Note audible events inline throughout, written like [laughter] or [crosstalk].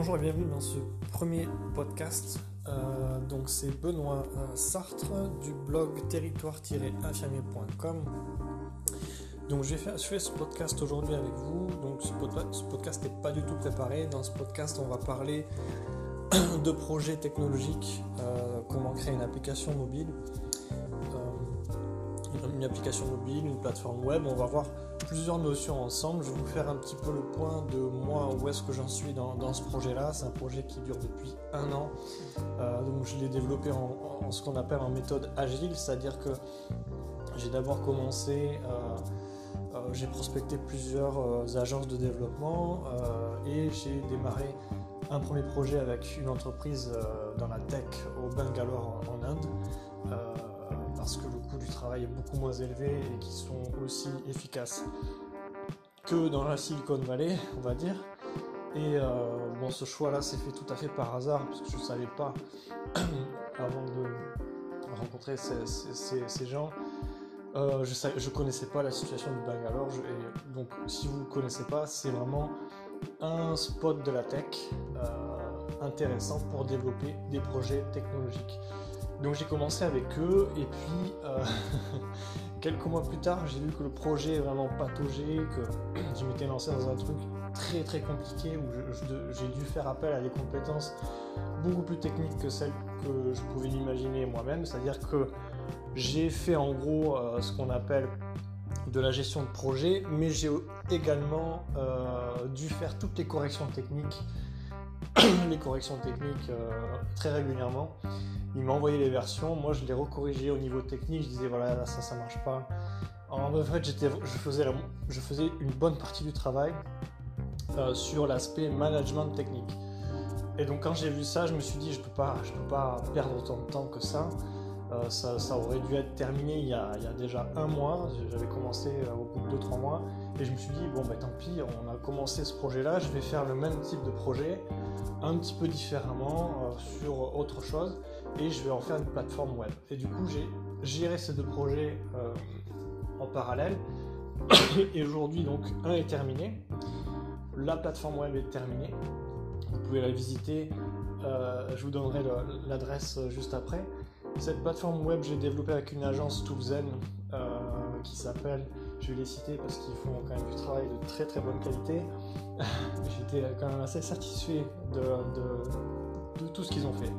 bonjour et bienvenue dans ce premier podcast. Euh, donc c'est Benoît euh, Sartre du blog territoire-infirmier.com. Donc je vais faire ce podcast aujourd'hui avec vous. Donc ce, podcast n'est pas du tout préparé. Dans ce podcast, on va parler [clears throat] de projets technologiques, euh, comment créer une application mobile, une application mobile, une plateforme web. On va voir plusieurs notions ensemble. Je vais vous faire un petit peu le point de moi, où est-ce que j'en suis dans, ce projet-là. C'est un projet qui dure depuis un an. Euh, donc je l'ai développé en, ce qu'on appelle en méthode agile, c'est-à-dire que j'ai d'abord commencé, euh, euh, j'ai prospecté plusieurs agences de développement et j'ai démarré un premier projet avec une entreprise dans la tech au Bangalore en, Inde parce que le du travail est beaucoup moins élevé et qui sont aussi efficaces que dans la Silicon Valley, on va dire. Et euh, bon, ce choix-là s'est fait tout à fait par hasard, parce que je ne savais pas, [clears throat] avant de rencontrer ces, gens, euh, je ne connaissais pas la situation de Bangalore. et donc, si vous ne connaissez pas, c'est vraiment un spot de la tech euh, intéressant pour développer des projets technologiques. Donc j'ai commencé avec eux et puis euh, [laughs] quelques mois plus tard j'ai vu que le projet est vraiment pataugé, que [clears throat] je m'étais lancé dans un truc très très compliqué où j'ai dû faire appel à des compétences beaucoup plus techniques que celles que je pouvais imaginer moi-même. C'est-à-dire que j'ai fait en gros euh, ce qu'on appelle de la gestion de projet, mais j'ai également euh, dû faire toutes les corrections techniques [coughs] les corrections techniques très régulièrement. Il m'a envoyé les versions, moi je les recorrigeais au niveau technique, je disais voilà ça ça marche pas. En fait je, faisais je faisais une bonne partie du travail euh, sur l'aspect management technique. Et donc quand j'ai vu ça, je me suis dit je peux je peux pas perdre autant de temps que ça. Euh, ça, aurait dû être terminé il y a, déjà un mois, j'avais commencé euh, au bout de 2-3 mois, et je me suis dit, bon ben tant pis, on a commencé ce projet-là, je vais faire le même type de projet, un petit peu différemment, sur autre chose, et je vais en faire une plateforme web. Et du coup, j'ai géré ces deux projets euh, en parallèle. [coughs] et aujourd'hui, donc, un est terminé. La plateforme web est terminée. Vous pouvez la visiter. Euh, je vous donnerai l'adresse juste après. Cette plateforme web, j'ai développé avec une agence toulousaine euh, qui s'appelle, je vais les citer parce qu'ils font quand même du travail de très très bonne qualité. [laughs] J'étais quand même assez satisfait de tout ce qu'ils ont fait.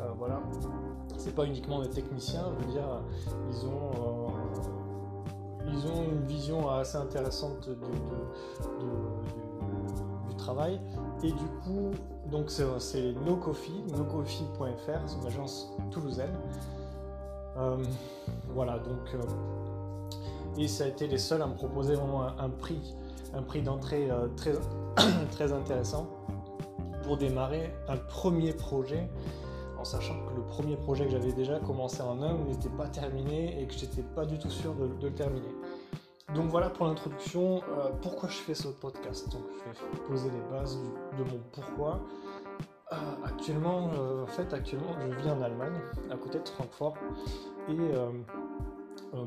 Euh, voilà. C'est pas uniquement des techniciens, je veux dire, ils ont, euh, ils ont une vision assez intéressante du, Et du coup, donc c'est NoCoffee, nocoffee.fr, c'est une agence toulousaine. Euh, voilà, donc. et ça a été les seuls à me proposer vraiment un, prix, un prix d'entrée très, [coughs] très intéressant pour démarrer un premier projet sachant que le premier projet que j'avais déjà commencé en Inde n'était pas terminé et que j'étais pas du tout sûr de, le terminer. Donc voilà pour l'introduction, euh, pourquoi je fais ce podcast? Donc je vais poser les bases de mon pourquoi. Euh, actuellement, euh, en fait, actuellement, je vis en Allemagne, à côté de Francfort, et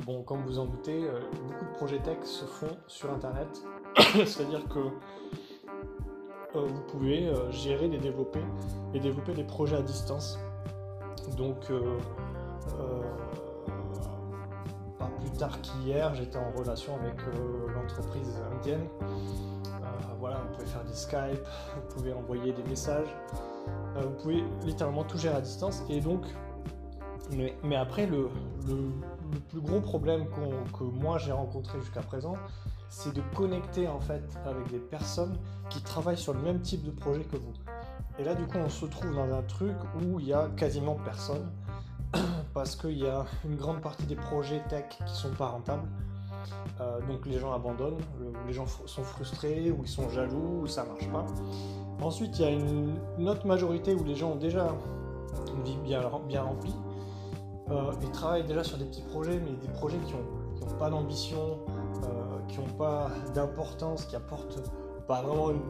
bon, comme vous en doutez, beaucoup de projets tech se font sur Internet, [coughs] c'est-à-dire que vous pouvez gérer et développer et développer des projets à distance donc, tard qu'hier, j'étais en relation avec euh, l'entreprise indienne. voilà, vous pouvez faire des Skype, vous pouvez envoyer des messages, vous pouvez littéralement tout gérer à distance. Et donc, mais, après, le, plus gros problème que moi j'ai rencontré jusqu'à présent, c'est de connecter en fait avec des personnes qui travaillent sur le même type de projet que vous. Et là, du coup, on se trouve dans un truc où il y a quasiment personne, parce qu'il y a une grande partie des projets tech qui sont pas rentables. Euh, donc les gens abandonnent, les gens sont frustrés, ou ils sont jaloux, ou ça marche pas. Ensuite, il y a une, autre majorité où les gens ont déjà une vie bien, remplie euh, et travaillent déjà sur des petits projets, mais des projets qui n'ont pas d'ambition, euh, qui n'ont pas d'importance, qui apportent pas vraiment une,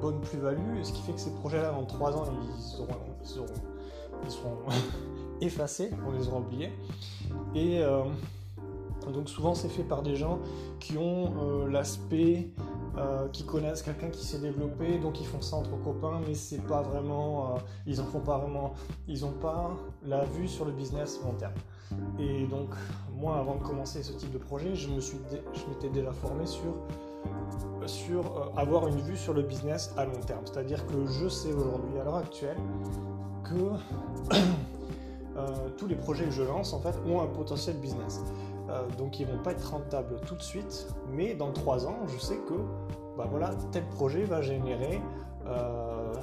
bonne plus-value, ce qui fait que ces projets-là, dans 3 ans, ils, seront, effacés, on les aura oubliés. Et euh, donc souvent, c'est fait par des gens qui ont euh, l'aspect euh, qui connaissent quelqu'un qui s'est développé, donc ils font ça entre copains, mais c'est pas vraiment, ils en font pas vraiment, ils ont pas la vue sur le business long terme. Et donc moi, avant de commencer ce type de projet, je me suis, je m'étais déjà formé sur sur avoir une vue sur le business à long terme. C'est-à-dire que je sais aujourd'hui, à l'heure actuelle, que [clears throat] tous les projets que je lance en fait ont un potentiel business. Euh, donc ils vont pas être rentables tout de suite, mais dans 3 ans, je sais que bah voilà, tel projet va générer 20 euh,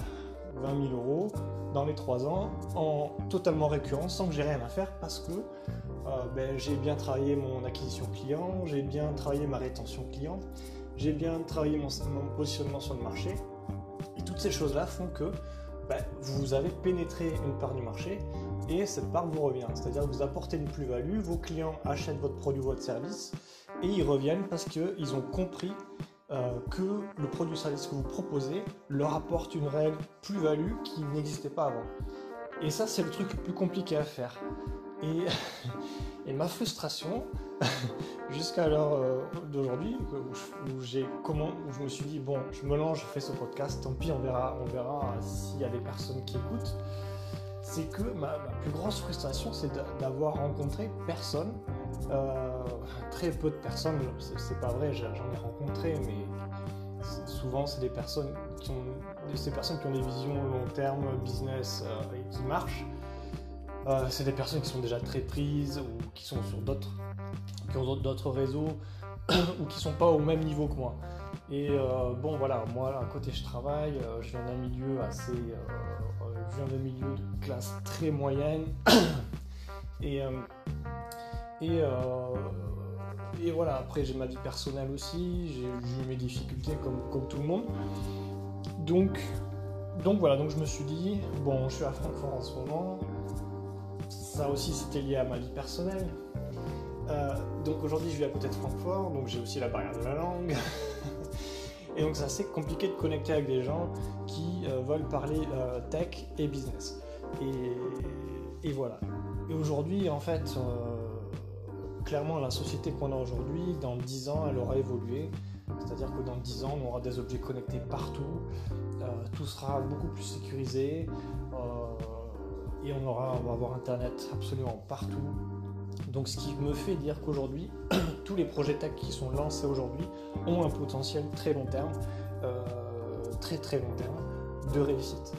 000 euros dans les 3 ans en totalement récurrent sans que j'ai rien à faire parce que euh, ben, j'ai bien travaillé mon acquisition client, j'ai bien travaillé ma rétention client, j'ai bien travaillé mon, positionnement sur le marché. Et toutes ces choses-là font que ben, vous avez pénétré une part du marché et cette part vous revient. C'est-à-dire que vous apportez une plus-value, vos clients achètent votre produit ou votre service et ils reviennent parce qu'ils ont compris euh, que le produit ou service que vous proposez leur apporte une réelle plus-value qui n'existait pas avant. Et ça, c'est le truc le plus compliqué à faire. Et, [laughs] ma frustration, [laughs] jusqu'à l'heure euh, d'aujourd'hui, où, où je me suis dit bon, je me lance, je fais ce podcast, tant pis, on verra, on verra s'il y a des personnes qui écoutent c'est que ma, plus grosse frustration, c'est d'avoir rencontré personne, euh, très peu de personnes, c'est pas vrai, j'en ai rencontré, mais souvent c'est des personnes qui ont ces personnes qui ont des visions long terme, business euh, et qui marchent. Euh, c'est des personnes qui sont déjà très prises ou qui sont sur d'autres, qui ont d'autres réseaux [coughs] ou qui sont pas au même niveau que moi. Et bon voilà, moi à côté je travaille, je viens d'un milieu assez je viens d'un milieu de classe très moyenne. [coughs] et, euh, et, euh, et, voilà, après j'ai ma vie personnelle aussi, j'ai eu mes difficultés comme, comme tout le monde. Donc, donc voilà, donc je me suis dit, bon, je suis à Francfort en ce moment. Ça aussi c'était lié à ma vie personnelle. Euh, donc aujourd'hui je vis à côté de Francfort, donc j'ai aussi la barrière de la langue. [laughs] Et donc c'est assez compliqué de connecter avec des gens qui euh, veulent parler euh, tech et business. Et, voilà. Et aujourd'hui, en fait, euh, clairement, la société qu'on a aujourd'hui, dans 10 ans, elle aura évolué. C'est-à-dire que dans 10 ans, on aura des objets connectés partout, tout sera beaucoup plus sécurisé, et on, aura, on va avoir Internet absolument partout. Donc ce qui me fait dire qu'aujourd'hui, [clears throat] tous les projets tech qui sont lancés aujourd'hui ont un potentiel très long terme, euh, très très long terme, de réussite.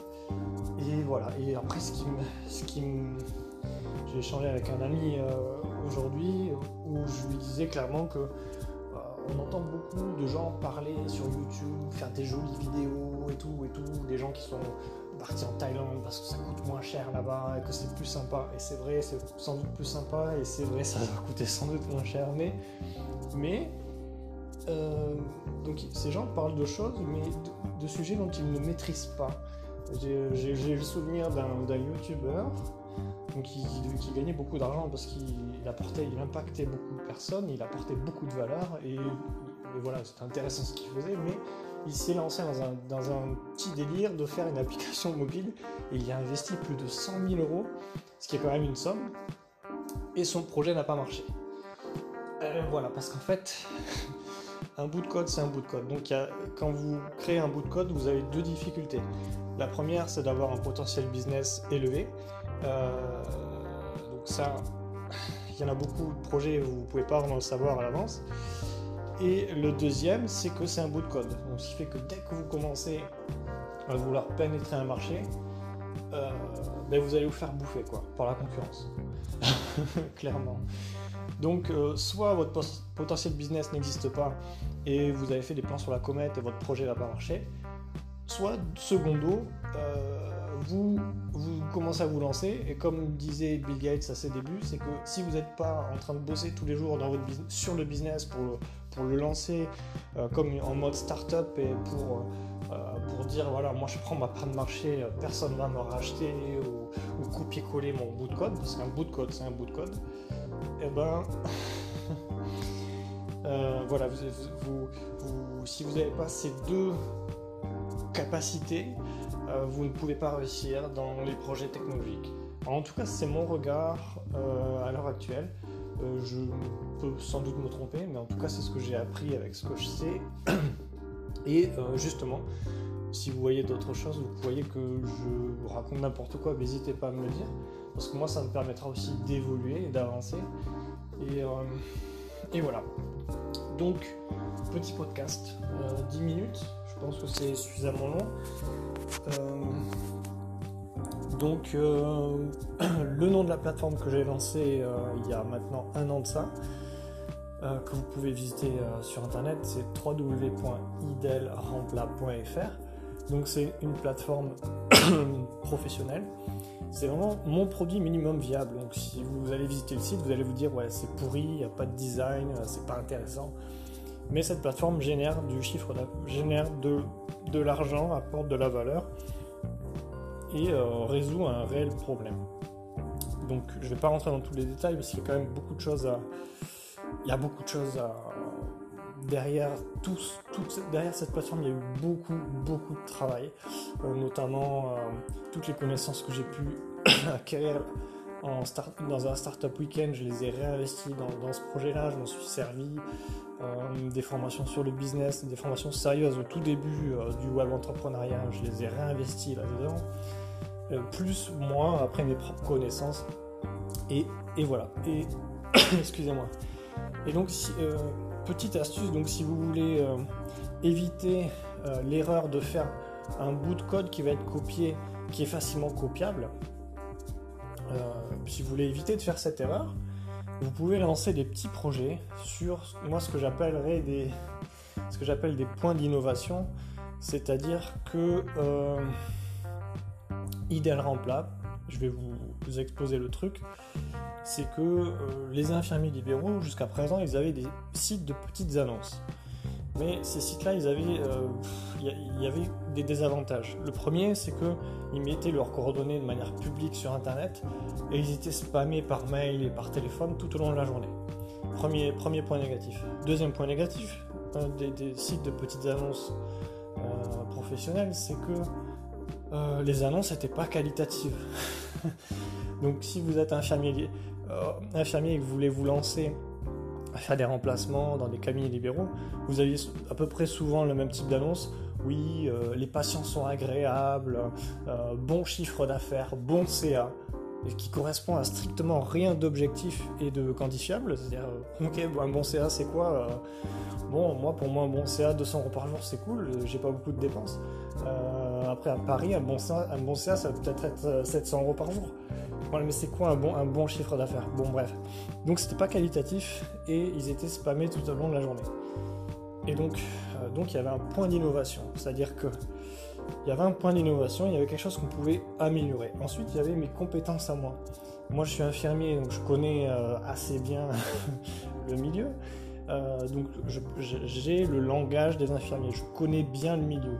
Et voilà, et après ce qui me... Ce qui J'ai échangé avec un ami euh, aujourd'hui où je lui disais clairement que euh, on entend beaucoup de gens parler sur YouTube, faire des jolies vidéos et tout, et tout, des gens qui sont partir en Thaïlande parce que ça coûte moins cher là-bas et que c'est plus sympa. Et c'est vrai, c'est sans doute plus sympa et c'est vrai, ça va coûter sans doute moins cher. Mais, mais euh, donc ces gens parlent de choses, mais de, sujets dont ils ne maîtrisent pas. J'ai le souvenir d'un youtubeur qui, qui, gagnait beaucoup d'argent parce qu'il apportait, il impactait beaucoup de personnes, il apportait beaucoup de valeur et, et voilà, c'était intéressant ce qu'il faisait, mais il s'est lancé dans un, petit délire de faire une application [laughs] mobile et il y a investi plus de 100 000 euros, ce qui est quand même une somme, et son projet n'a pas marché. Euh, voilà, parce qu'en fait, [laughs] un bout de code, c'est un bout de code. Donc quand vous créez un bout de code, vous avez deux difficultés. La première, c'est d'avoir un potentiel business élevé. Euh, donc ça, [laughs] il y en a beaucoup de projets, vous ne pouvez pas vraiment le savoir à l'avance. Et le deuxième, c'est que c'est un bout de code. Donc, ce qui fait que dès que vous commencez à vouloir pénétrer un marché, euh, ben vous allez vous faire bouffer quoi, par la concurrence. [laughs] Clairement. Donc, euh, soit votre potentiel business n'existe pas et vous avez fait des plans sur la comète et votre projet va pas marcher, soit, secondo, euh, vous, vous commencez à vous lancer et comme disait Bill Gates à ses débuts, c'est que si vous n'êtes pas en train de bosser tous les jours dans votre sur le business pour le lancer euh, comme en mode start-up et pour, euh, pour dire voilà, moi je prends ma part de marché, personne ne va me racheter ou, copier-coller mon bout de code, parce qu'un bout de code c'est un bout de code, et eh ben. [laughs] Euh, voilà, vous, si vous n'avez pas ces deux capacités, vous ne pouvez pas réussir dans les projets technologiques. en tout cas, c'est mon regard à l'heure actuelle. Euh, je peux sans doute me tromper, mais en tout cas c'est ce que j'ai appris avec ce que je sais. [clears throat] Et justement, si vous voyez d'autres choses, vous voyez que je raconte n'importe quoi, n'hésitez pas à me le dire. Parce que moi, ça me permettra aussi d'évoluer et d'avancer. Et, et, voilà. Donc, petit podcast, 10 minutes. Pense que c'est suffisamment long. Donc euh, [clears throat] le nom de la plateforme que j'ai lancée euh, il y a maintenant un an de ça, euh, que vous pouvez visiter sur internet, c'est www.idelrempla.fr. Donc c'est une plateforme [clears throat] professionnelle. C'est vraiment mon produit minimum viable. Donc si vous allez visiter le site, vous allez vous dire ouais c'est pourri, il n'y a pas de design, c'est pas intéressant. Mais cette plateforme génère du chiffre, génère de, de l'argent, apporte de la valeur et euh, résout un réel problème. Donc je ne vais pas rentrer dans tous les détails parce qu'il y a quand même beaucoup de choses à... Il y a beaucoup de choses. Derrière, tous, derrière cette plateforme, il y a eu beaucoup, beaucoup de travail, euh, notamment euh, toutes les connaissances que j'ai pu [coughs] acquérir start, dans un startup week-end, je les ai réinvestis dans, ce projet-là, je m'en suis servi, des formations sur le business, des formations sérieuses au tout début du web entrepreneuriat, je les ai réinvestis là-dedans. Euh, plus moi après mes propres connaissances. Et, et voilà. Et [coughs] excusez-moi. Et donc, euh, petite astuce, donc si vous voulez euh, éviter l'erreur de faire un bout de code qui va être copié, qui est facilement copiable, si vous voulez éviter de faire cette erreur, vous pouvez lancer des petits projets sur moi ce que j'appellerais des ce que j'appelle des points d'innovation, c'est-à-dire que idéal rempla, je vais vous, exposer le truc, c'est que euh, les infirmiers libéraux, jusqu'à présent, ils avaient des sites de petites annonces. Mais ces sites-là, ils avaient, il euh, y, avait des désavantages. Le premier, c'est que ils mettaient leurs coordonnées de manière publique sur Internet et ils étaient spammés par mail et par téléphone tout au long de la journée. Premier, premier point négatif. Deuxième point négatif, des, sites de petites annonces euh, professionnelles, c'est que euh, les annonces n'étaient pas qualitatives. [laughs] Donc si vous êtes infirmier, infirmier et que vous voulez vous lancer à faire des remplacements dans des cabinets libéraux, vous aviez à peu près souvent le même type d'annonce. Oui, euh, les patients sont agréables, bon chiffre d'affaires, bon CA, et qui correspond à strictement rien d'objectif et de quantifiable. C'est-à-dire, ok, un bon CA c'est quoi Bon, moi pour moi un bon CA 200 euros par jour c'est cool, j'ai pas beaucoup de dépenses. Euh, après, à Paris, un bon, CA, un bon ça va peut-être être 700 euh, euros par jour. Mais c'est quoi un bon, un bon chiffre d'affaires? Bon, bref. Donc, c'était pas qualitatif et ils étaient spammés tout au long de la journée. Et donc, euh, donc il y avait un point d'innovation. C'est-à-dire que il y avait un point d'innovation, il y avait quelque chose qu'on pouvait améliorer. Ensuite, il y avait mes compétences à moi. Moi, je suis infirmier, donc je connais assez bien [laughs] le milieu. donc, j'ai le langage des infirmiers. Je connais bien le milieu.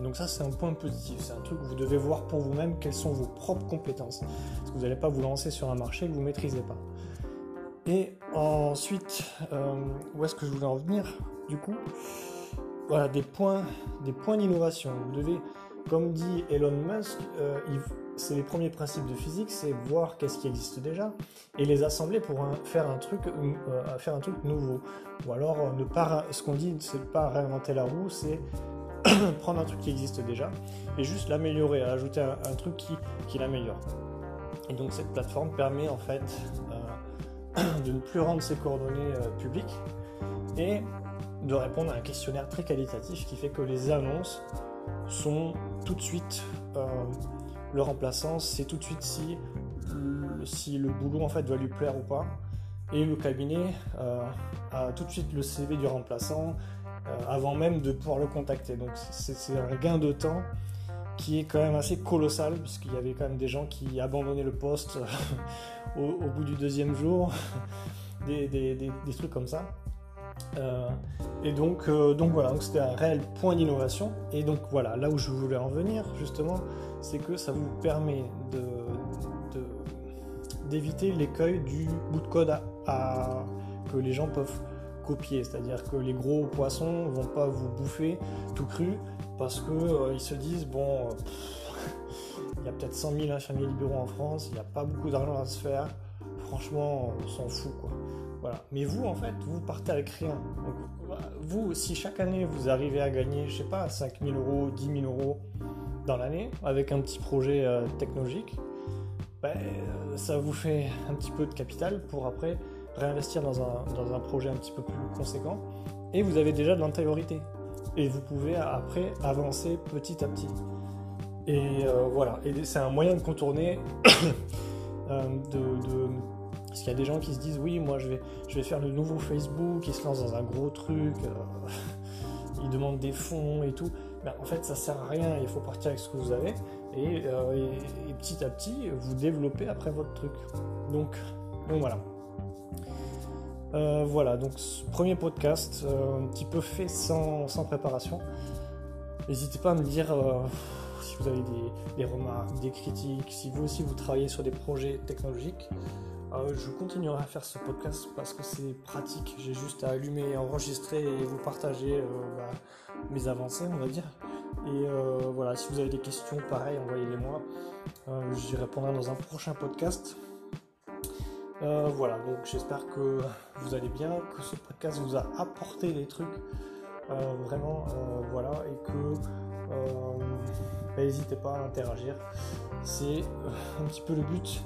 Donc ça, c'est un point positif. C'est un truc que vous devez voir pour vous-même quelles sont vos propres compétences. Parce que vous n'allez pas vous lancer sur un marché que vous ne maîtrisez pas. Et ensuite, euh, où est-ce que je voulais en venir? Du coup, voilà, des points, des points d'innovation. Vous devez, comme dit Elon Musk, euh, c'est les premiers principes de physique, c'est voir qu'est-ce qui existe déjà et les assembler pour faire un truc, euh, faire un truc nouveau. Ou alors ne pas, ce qu'on dit, c'est pas réinventer la roue, c'est [coughs] prendre un truc qui existe déjà et juste l'améliorer, ajouter un, truc qui, l'améliore. Et donc cette plateforme permet en fait euh, [coughs] de ne plus rendre ses coordonnées euh, publiques et de répondre à un questionnaire très qualitatif qui fait que les annonces sont tout de suite euh, le remplaçant, c'est tout de suite si le, si le boulot en fait va lui plaire ou pas. Et le cabinet a tout de suite le CV du remplaçant, avant même de pouvoir le contacter. Donc c'est un gain de temps qui est quand même assez colossal, puisqu'il y avait quand même des gens qui abandonnaient le poste [laughs] au, bout du deuxième jour, [laughs] des, trucs comme ça. Euh, et donc, euh, donc voilà, c'était un réel point d'innovation. Et donc voilà, là où je voulais en venir justement, c'est que ça vous permet d'éviter l'écueil du bout de code que les gens peuvent copier, c'est-à-dire que les gros poissons vont pas vous bouffer tout cru parce que euh, ils se disent bon, il y a peut-être 100 000 infirmiers libéraux en France, il n'y a pas beaucoup d'argent à se faire, franchement, on s'en fout quoi. Voilà. Mais vous, en fait, vous partez avec rien. vous, si chaque année vous arrivez à gagner, je sais pas, 5000 euros, 10 000 euros dans l'année, avec un petit projet euh, technologique, ben, euh, ça vous fait un petit peu de capital pour après réinvestir dans un, dans un projet un petit peu plus conséquent. Et vous avez déjà de l'antériorité. Et vous pouvez après avancer petit à petit. Et euh, voilà. Et c'est un moyen de contourner [coughs] de parce qu'il y a des gens qui se disent oui, moi je vais, je vais faire le nouveau Facebook, ils se lancent dans un gros truc, euh, [laughs] ils demandent des fonds et tout. Mais en fait, ça sert à rien, il faut partir avec ce que vous avez et, euh, petit à petit, vous développez après votre truc. Donc, donc voilà. Euh, voilà, donc ce premier podcast, un petit peu fait sans, préparation. N'hésitez pas à me dire si vous avez des, remarques, des critiques, si vous aussi vous travaillez sur des projets technologiques. Euh, je continuerai à faire ce podcast parce que c'est pratique. J'ai juste à allumer, enregistrer et vous partager euh, bah, mes avancées, on va dire. Et euh, voilà, si vous avez des questions, pareil, envoyez-les moi. J'y répondrai dans un prochain podcast. Voilà, donc j'espère que vous allez bien, que ce podcast vous a apporté des trucs vraiment, voilà, et que bah, n'hésitez pas à interagir. C'est un petit peu le but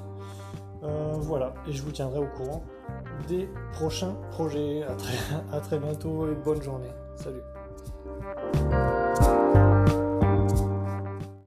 euh, voilà, et je vous tiendrai au courant des prochains projets. À très, [laughs] à très bientôt et bonne journée. Salut